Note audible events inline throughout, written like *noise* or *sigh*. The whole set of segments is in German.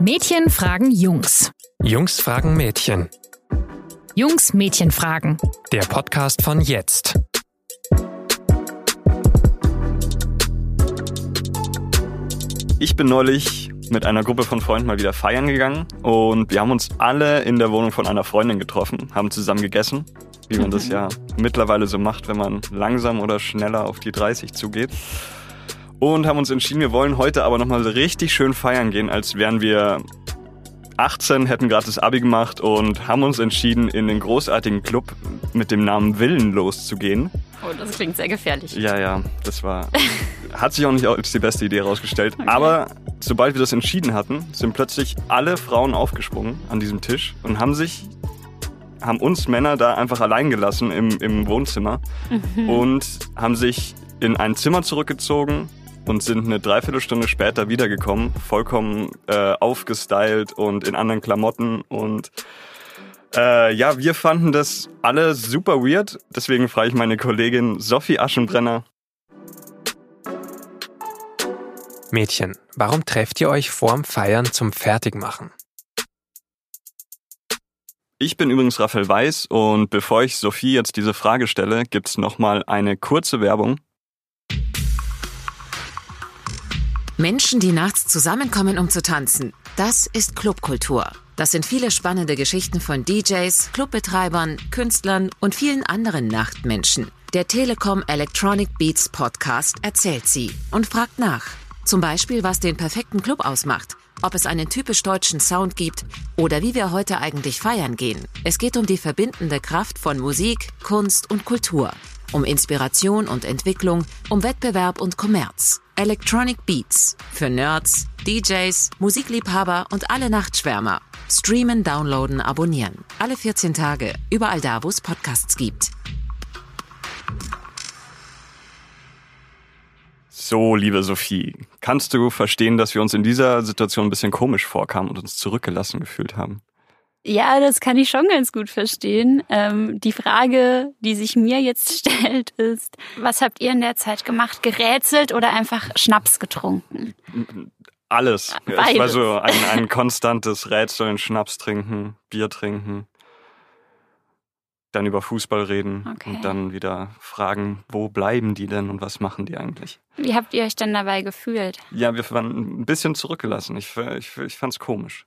Mädchen fragen Jungs. Jungs fragen Mädchen. Jungs Mädchen fragen. Der Podcast von jetzt. Ich bin neulich mit einer Gruppe von Freunden mal wieder feiern gegangen und wir haben uns alle in der Wohnung von einer Freundin getroffen, haben zusammen gegessen, wie man das *laughs* ja mittlerweile so macht, wenn man langsam oder schneller auf die 30 zugeht. Und haben uns entschieden, wir wollen heute aber nochmal richtig schön feiern gehen, als wären wir 18, hätten gerade das Abi gemacht und haben uns entschieden, in den großartigen Club mit dem Namen Willen loszugehen. Oh, das klingt sehr gefährlich. Ja, ja, das war. Hat sich auch nicht als die beste Idee herausgestellt. Okay. Aber sobald wir das entschieden hatten, sind plötzlich alle Frauen aufgesprungen an diesem Tisch und haben sich, haben uns Männer da einfach allein gelassen im, im Wohnzimmer mhm. und haben sich in ein Zimmer zurückgezogen und sind eine Dreiviertelstunde später wiedergekommen, vollkommen äh, aufgestylt und in anderen Klamotten und äh, ja, wir fanden das alle super weird. Deswegen frage ich meine Kollegin Sophie Aschenbrenner. Mädchen, warum trefft ihr euch vorm Feiern zum Fertigmachen? Ich bin übrigens Raphael Weiß und bevor ich Sophie jetzt diese Frage stelle, gibt's nochmal eine kurze Werbung. Menschen, die nachts zusammenkommen, um zu tanzen, das ist Clubkultur. Das sind viele spannende Geschichten von DJs, Clubbetreibern, Künstlern und vielen anderen Nachtmenschen. Der Telekom Electronic Beats Podcast erzählt sie und fragt nach. Zum Beispiel, was den perfekten Club ausmacht, ob es einen typisch deutschen Sound gibt oder wie wir heute eigentlich feiern gehen. Es geht um die verbindende Kraft von Musik, Kunst und Kultur. Um Inspiration und Entwicklung, um Wettbewerb und Kommerz. Electronic Beats für Nerds, DJs, Musikliebhaber und alle Nachtschwärmer. Streamen, downloaden, abonnieren. Alle 14 Tage, überall da, wo es Podcasts gibt. So, liebe Sophie, kannst du verstehen, dass wir uns in dieser Situation ein bisschen komisch vorkamen und uns zurückgelassen gefühlt haben? Ja, das kann ich schon ganz gut verstehen. Ähm, die Frage, die sich mir jetzt *laughs* stellt, ist, was habt ihr in der Zeit gemacht? Gerätselt oder einfach Schnaps getrunken? Alles. Beides. Es war so ein, ein konstantes Rätseln, Schnaps trinken, Bier trinken, dann über Fußball reden okay. und dann wieder fragen, wo bleiben die denn und was machen die eigentlich? Wie habt ihr euch denn dabei gefühlt? Ja, wir waren ein bisschen zurückgelassen. Ich, ich, ich fand es komisch.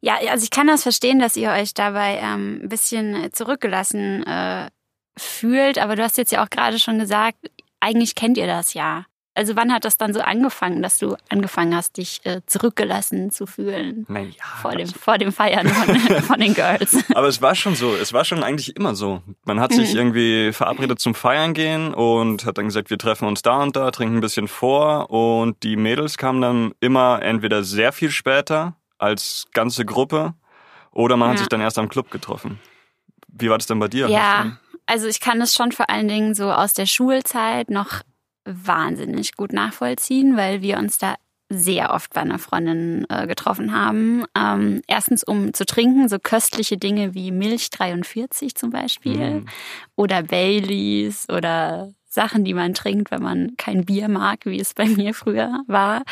Ja, also ich kann das verstehen, dass ihr euch dabei ähm, ein bisschen zurückgelassen äh, fühlt, aber du hast jetzt ja auch gerade schon gesagt, eigentlich kennt ihr das ja. Also wann hat das dann so angefangen, dass du angefangen hast, dich äh, zurückgelassen zu fühlen? Naja, vor dem, vor dem Feiern von, *laughs* von, den Girls. Aber es war schon so, es war schon eigentlich immer so. Man hat sich mhm. irgendwie verabredet zum Feiern gehen und hat dann gesagt, wir treffen uns da und da, trinken ein bisschen vor und die Mädels kamen dann immer entweder sehr viel später als ganze Gruppe oder man ja. hat sich dann erst am Club getroffen. Wie war das denn bei dir? Ja, also ich kann es schon vor allen Dingen so aus der Schulzeit noch wahnsinnig gut nachvollziehen, weil wir uns da sehr oft bei einer Freundin äh, getroffen haben. Ähm, erstens, um zu trinken, so köstliche Dinge wie Milch 43 zum Beispiel mhm. oder Baileys oder Sachen, die man trinkt, wenn man kein Bier mag, wie es bei mir früher war.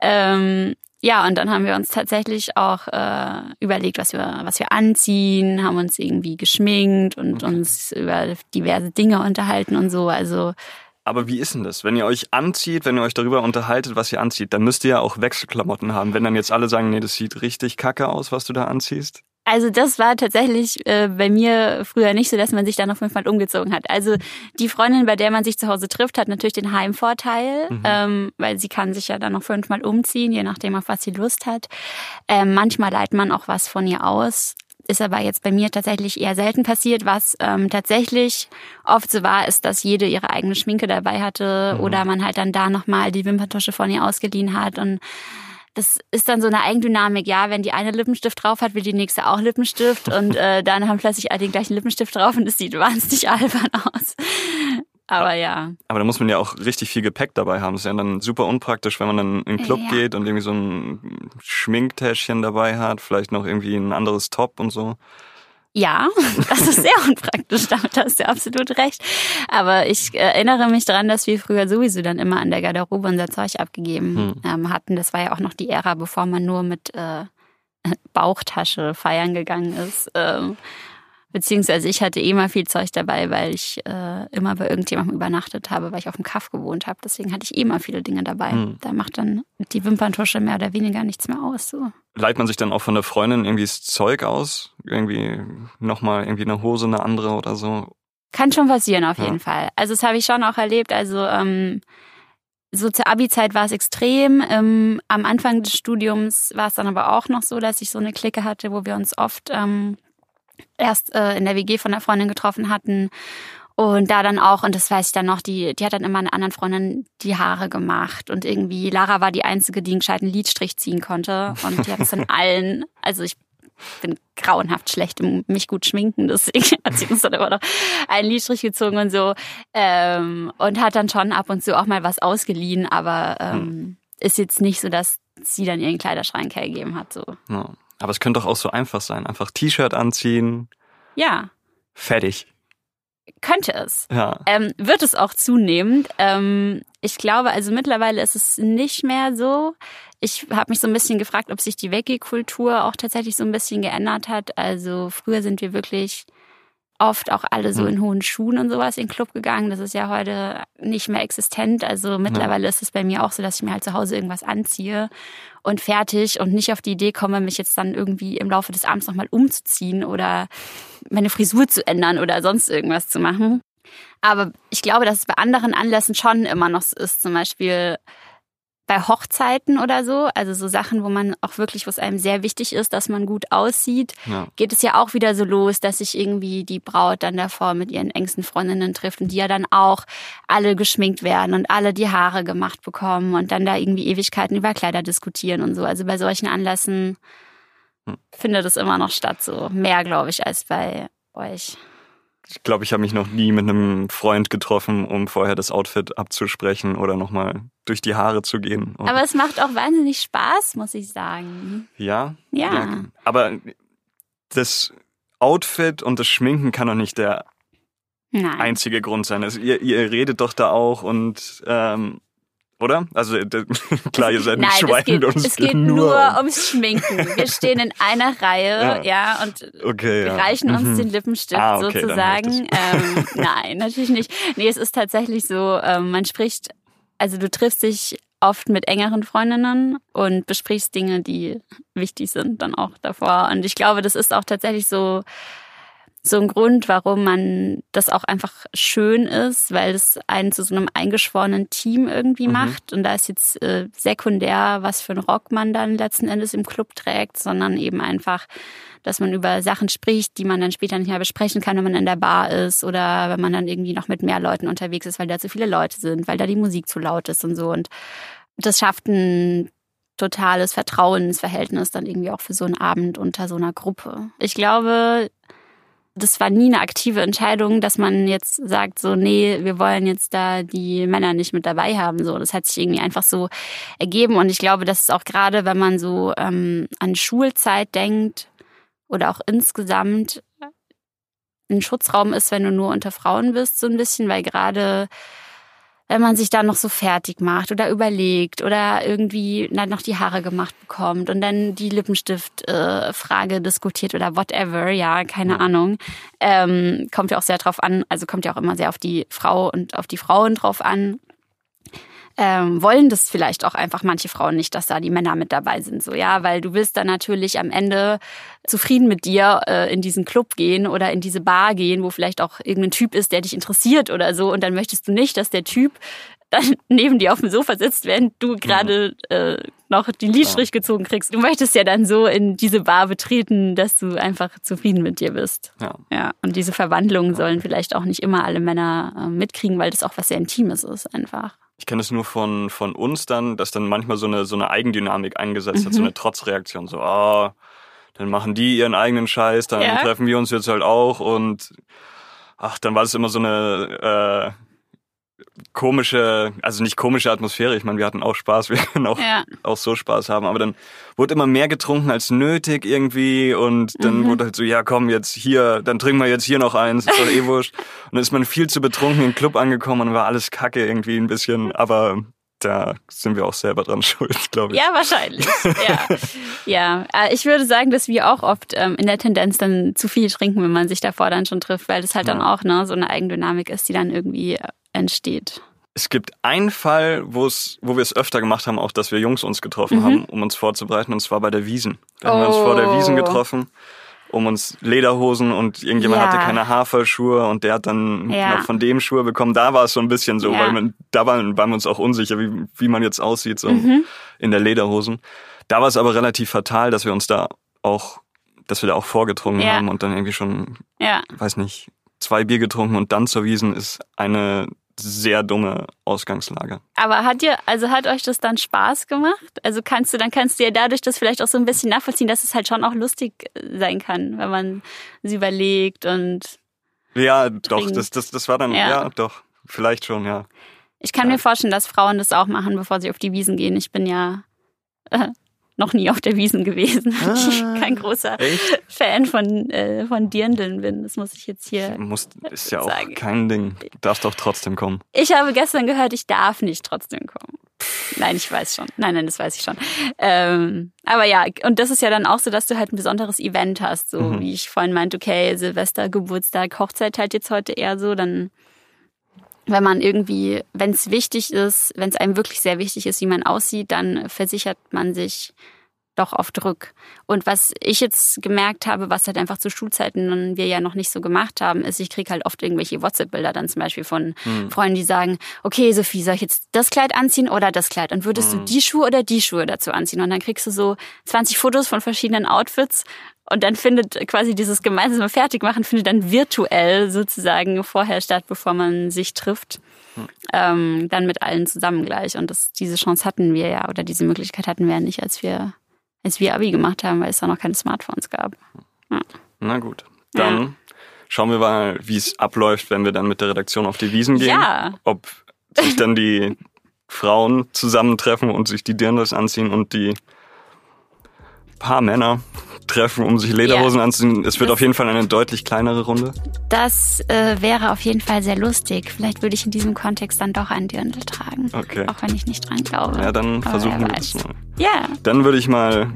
Ähm, ja, und dann haben wir uns tatsächlich auch äh, überlegt, was wir, was wir anziehen, haben uns irgendwie geschminkt und okay. uns über diverse Dinge unterhalten und so. Also aber wie ist denn das? Wenn ihr euch anzieht, wenn ihr euch darüber unterhaltet, was ihr anzieht, dann müsst ihr ja auch Wechselklamotten haben. Wenn dann jetzt alle sagen, nee, das sieht richtig kacke aus, was du da anziehst. Also das war tatsächlich äh, bei mir früher nicht so, dass man sich dann jeden Fall umgezogen hat. Also die Freundin, bei der man sich zu Hause trifft, hat natürlich den Heimvorteil, mhm. ähm, weil sie kann sich ja dann noch fünfmal umziehen, je nachdem, auf was sie Lust hat. Ähm, manchmal leiht man auch was von ihr aus ist aber jetzt bei mir tatsächlich eher selten passiert. Was ähm, tatsächlich oft so war, ist, dass jede ihre eigene Schminke dabei hatte mhm. oder man halt dann da nochmal die Wimperntusche von ihr ausgeliehen hat und das ist dann so eine Eigendynamik, ja, wenn die eine Lippenstift drauf hat, will die nächste auch Lippenstift *laughs* und äh, dann haben plötzlich alle den gleichen Lippenstift drauf und es sieht wahnsinnig albern aus. Aber ja. Aber da muss man ja auch richtig viel Gepäck dabei haben. Das ist ja dann super unpraktisch, wenn man dann in den Club ja. geht und irgendwie so ein Schminktäschchen dabei hat, vielleicht noch irgendwie ein anderes Top und so. Ja, *laughs* das ist sehr unpraktisch, damit hast du absolut recht. Aber ich erinnere mich daran, dass wir früher sowieso dann immer an der Garderobe unser Zeug abgegeben hm. ähm, hatten. Das war ja auch noch die Ära, bevor man nur mit äh, *laughs* Bauchtasche feiern gegangen ist. Ähm, Beziehungsweise ich hatte eh mal viel Zeug dabei, weil ich äh, immer bei irgendjemandem übernachtet habe, weil ich auf dem Kaff gewohnt habe. Deswegen hatte ich eh mal viele Dinge dabei. Hm. Da macht dann die Wimperntusche mehr oder weniger nichts mehr aus. So. Leiht man sich dann auch von der Freundin irgendwie das Zeug aus? Irgendwie nochmal irgendwie eine Hose, eine andere oder so? Kann schon passieren auf jeden Fall. Also das habe ich schon auch erlebt. Also ähm, so zur Abi-Zeit war es extrem. Ähm, am Anfang des Studiums war es dann aber auch noch so, dass ich so eine Clique hatte, wo wir uns oft ähm, erst äh, in der WG von der Freundin getroffen hatten. Und da dann auch, und das weiß ich dann noch, die, die hat dann immer einer anderen Freundin die Haare gemacht. Und irgendwie, Lara war die Einzige, die einen gescheiten Lidstrich ziehen konnte. Und die hat es in *laughs* allen, also ich bin grauenhaft schlecht im mich gut schminken, deswegen *laughs* hat sie uns dann immer noch einen Lidstrich gezogen und so. Ähm, und hat dann schon ab und zu auch mal was ausgeliehen, aber ähm, hm. ist jetzt nicht so, dass sie dann ihren Kleiderschrank hergegeben hat. So. Ja. Aber es könnte doch auch so einfach sein. Einfach T-Shirt anziehen. Ja. Fertig. Könnte es. Ja. Ähm, wird es auch zunehmend. Ähm, ich glaube, also mittlerweile ist es nicht mehr so. Ich habe mich so ein bisschen gefragt, ob sich die Weggekultur auch tatsächlich so ein bisschen geändert hat. Also früher sind wir wirklich oft auch alle so hm. in hohen Schuhen und sowas in den Club gegangen. Das ist ja heute nicht mehr existent. Also mittlerweile ja. ist es bei mir auch so, dass ich mir halt zu Hause irgendwas anziehe und fertig und nicht auf die Idee komme, mich jetzt dann irgendwie im Laufe des Abends nochmal umzuziehen oder meine Frisur zu ändern oder sonst irgendwas zu machen. Aber ich glaube, dass es bei anderen Anlässen schon immer noch so ist. Zum Beispiel bei Hochzeiten oder so, also so Sachen, wo man auch wirklich, wo es einem sehr wichtig ist, dass man gut aussieht, ja. geht es ja auch wieder so los, dass sich irgendwie die Braut dann davor mit ihren engsten Freundinnen trifft und die ja dann auch alle geschminkt werden und alle die Haare gemacht bekommen und dann da irgendwie Ewigkeiten über Kleider diskutieren und so. Also bei solchen Anlässen hm. findet es immer noch statt, so mehr, glaube ich, als bei euch. Ich glaube, ich habe mich noch nie mit einem Freund getroffen, um vorher das Outfit abzusprechen oder nochmal durch die Haare zu gehen. Und aber es macht auch wahnsinnig Spaß, muss ich sagen. Ja? Ja. ja. Aber das Outfit und das Schminken kann doch nicht der Nein. einzige Grund sein. Also ihr, ihr redet doch da auch und ähm, oder? Also *laughs* klar, ihr seid nicht geht, und es, es geht, nur, nur ums Schminken. Wir stehen in einer Reihe, ja, ja und okay, ja. reichen uns mhm. den Lippenstift ah, okay, sozusagen. Ähm, *laughs* nein, natürlich nicht. Nee, es ist tatsächlich so, ähm, man spricht, also du triffst dich oft mit engeren Freundinnen und besprichst Dinge, die wichtig sind dann auch davor. Und ich glaube, das ist auch tatsächlich so so ein Grund, warum man das auch einfach schön ist, weil es einen zu so einem eingeschworenen Team irgendwie mhm. macht. Und da ist jetzt äh, sekundär, was für ein Rock man dann letzten Endes im Club trägt, sondern eben einfach, dass man über Sachen spricht, die man dann später nicht mehr besprechen kann, wenn man in der Bar ist oder wenn man dann irgendwie noch mit mehr Leuten unterwegs ist, weil da zu viele Leute sind, weil da die Musik zu laut ist und so. Und das schafft ein totales Vertrauensverhältnis dann irgendwie auch für so einen Abend unter so einer Gruppe. Ich glaube, das war nie eine aktive Entscheidung, dass man jetzt sagt, so, nee, wir wollen jetzt da die Männer nicht mit dabei haben. So, das hat sich irgendwie einfach so ergeben. Und ich glaube, dass es auch gerade, wenn man so ähm, an Schulzeit denkt oder auch insgesamt ein Schutzraum ist, wenn du nur unter Frauen bist, so ein bisschen, weil gerade wenn man sich dann noch so fertig macht oder überlegt oder irgendwie dann noch die Haare gemacht bekommt und dann die Lippenstift-Frage äh, diskutiert oder whatever, ja, keine ja. Ahnung. Ähm, kommt ja auch sehr drauf an, also kommt ja auch immer sehr auf die Frau und auf die Frauen drauf an ähm, wollen das vielleicht auch einfach manche Frauen nicht, dass da die Männer mit dabei sind. So ja, weil du willst dann natürlich am Ende zufrieden mit dir äh, in diesen Club gehen oder in diese Bar gehen, wo vielleicht auch irgendein Typ ist, der dich interessiert oder so. Und dann möchtest du nicht, dass der Typ *laughs* dann neben dir auf dem Sofa sitzt, während du gerade äh, noch die Lidstrich gezogen kriegst. Du möchtest ja dann so in diese Bar betreten, dass du einfach zufrieden mit dir bist. Ja. ja. Und diese Verwandlungen sollen vielleicht auch nicht immer alle Männer äh, mitkriegen, weil das auch was sehr Intimes ist einfach. Ich kenne es nur von, von uns dann, dass dann manchmal so eine, so eine Eigendynamik eingesetzt mhm. hat, so eine Trotzreaktion. So, ah, oh, dann machen die ihren eigenen Scheiß, dann ja. treffen wir uns jetzt halt auch und ach, dann war es immer so eine, komische, also nicht komische Atmosphäre. Ich meine, wir hatten auch Spaß, *laughs* wir können auch, Ja. auch so Spaß haben. Aber dann wurde immer mehr getrunken als nötig irgendwie und dann Mhm. wurde halt so, ja komm, jetzt hier, dann trinken wir jetzt hier noch eins, ist doch eh *laughs* wurscht. Und dann ist man viel zu betrunken im Club angekommen und war alles kacke irgendwie ein bisschen, aber da sind wir auch selber dran *laughs* schuld, glaube ich. Ja, wahrscheinlich. ja. ja, Äh, ich würde sagen, dass wir auch oft ähm, in der Tendenz dann zu viel trinken, wenn man sich davor dann schon trifft, weil das halt dann Ja. auch ne, so eine Eigendynamik ist, die dann irgendwie äh, entsteht. Es gibt einen Fall, wo wir es öfter gemacht haben, auch dass wir Jungs uns getroffen Mhm. haben, um uns vorzubereiten, und zwar bei der Wiesen. Wir haben uns vor der Wiesen Oh. getroffen, um uns Lederhosen und irgendjemand Ja. hatte keine Haferschuhe und der hat dann Ja. noch von dem Schuhe bekommen. Da war es so ein bisschen so, Ja. weil man, da waren, waren wir uns auch unsicher, wie, wie man jetzt aussieht, so Mhm. in der Lederhosen. Da war es aber relativ fatal, dass wir uns da auch, dass wir da auch vorgetrunken haben und dann irgendwie schon weiß nicht, zwei Bier getrunken und dann zur Wiesen ist eine sehr dumme Ausgangslage. Aber hat dir, also hat euch das dann Spaß gemacht? Also kannst du, dann kannst du ja dadurch das vielleicht auch so ein bisschen nachvollziehen, dass es halt schon auch lustig äh, sein kann, wenn man es überlegt und Ja, doch, Trinken. das, das, das war dann, Ja. ja. doch, vielleicht schon, ja. ich kann Ja. mir vorstellen, dass Frauen das auch machen, bevor sie auf die Wiesen gehen. Ich bin ja *laughs* noch nie auf der Wiesen gewesen, *laughs* weil ich Ah. kein großer Echt? Fan von, äh, von Dirndeln bin. Das muss ich jetzt hier. Muss, ist ja auch sagen. kein Ding. Du darfst doch trotzdem kommen. Ich habe gestern gehört, ich darf nicht trotzdem kommen. Nein, ich weiß schon. Nein, nein, das weiß ich schon. Ähm, aber ja, und das ist ja dann auch so, dass du halt ein besonderes Event hast. So Mhm. wie ich vorhin meinte, okay, Silvester, Geburtstag, Hochzeit halt jetzt heute eher so, dann wenn man irgendwie, wenn es wichtig ist, wenn es einem wirklich sehr wichtig ist, wie man aussieht, dann versichert man sich doch oft rück. Und was ich jetzt gemerkt habe, was halt einfach zu Schulzeiten wir ja noch nicht so gemacht haben, ist, ich kriege halt oft irgendwelche WhatsApp-Bilder dann zum Beispiel von Freunden, die sagen, okay, Sophie, soll ich jetzt das Kleid anziehen oder das Kleid? Und würdest du die Schuhe oder die Schuhe dazu anziehen? Und dann kriegst du so 20 Fotos von verschiedenen Outfits und dann findet quasi dieses gemeinsame Fertigmachen findet dann virtuell sozusagen vorher statt, bevor man sich trifft. Ähm, dann mit allen zusammen gleich. Und das, diese Chance hatten wir ja, oder diese Möglichkeit hatten wir ja nicht, als wir, als wir Abi gemacht haben, weil es da noch keine Smartphones gab. Na gut. Dann schauen wir mal, wie es abläuft, wenn wir dann mit der Redaktion auf die Wiesen gehen. Ja. Ob sich dann die Frauen zusammentreffen und sich die Dirndls anziehen und die paar Männer treffen, um sich Lederhosen anzuziehen. Es wird Das- auf jeden Fall eine deutlich kleinere Runde. Das äh, wäre auf jeden Fall sehr lustig. Vielleicht würde ich in diesem Kontext dann doch ein Dirndl tragen. Okay. Auch wenn ich nicht dran glaube. Ja, dann Aber versuchen wir das mal. Ja, Dann würde ich mal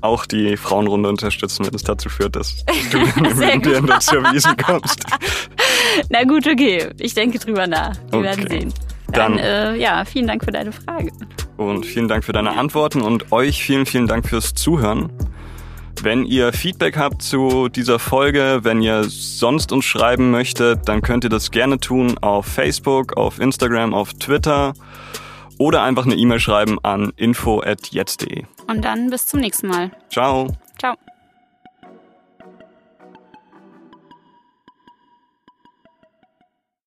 auch die Frauenrunde unterstützen, wenn es dazu führt, dass *laughs* du mit dir gut. zur Wiesen kommst. *laughs* na gut, okay. Ich denke drüber nach. Wir Okay. werden sehen. Dann, Dann- äh, ja, vielen Dank für deine Frage. Und vielen Dank für deine Antworten und euch vielen, vielen Dank fürs Zuhören. Wenn ihr Feedback habt zu dieser Folge, wenn ihr sonst uns schreiben möchtet, dann könnt ihr das gerne tun auf Facebook, auf Instagram, auf Twitter oder einfach eine E-Mail schreiben an info@jetzt.de. Und dann bis zum nächsten Mal. Ciao.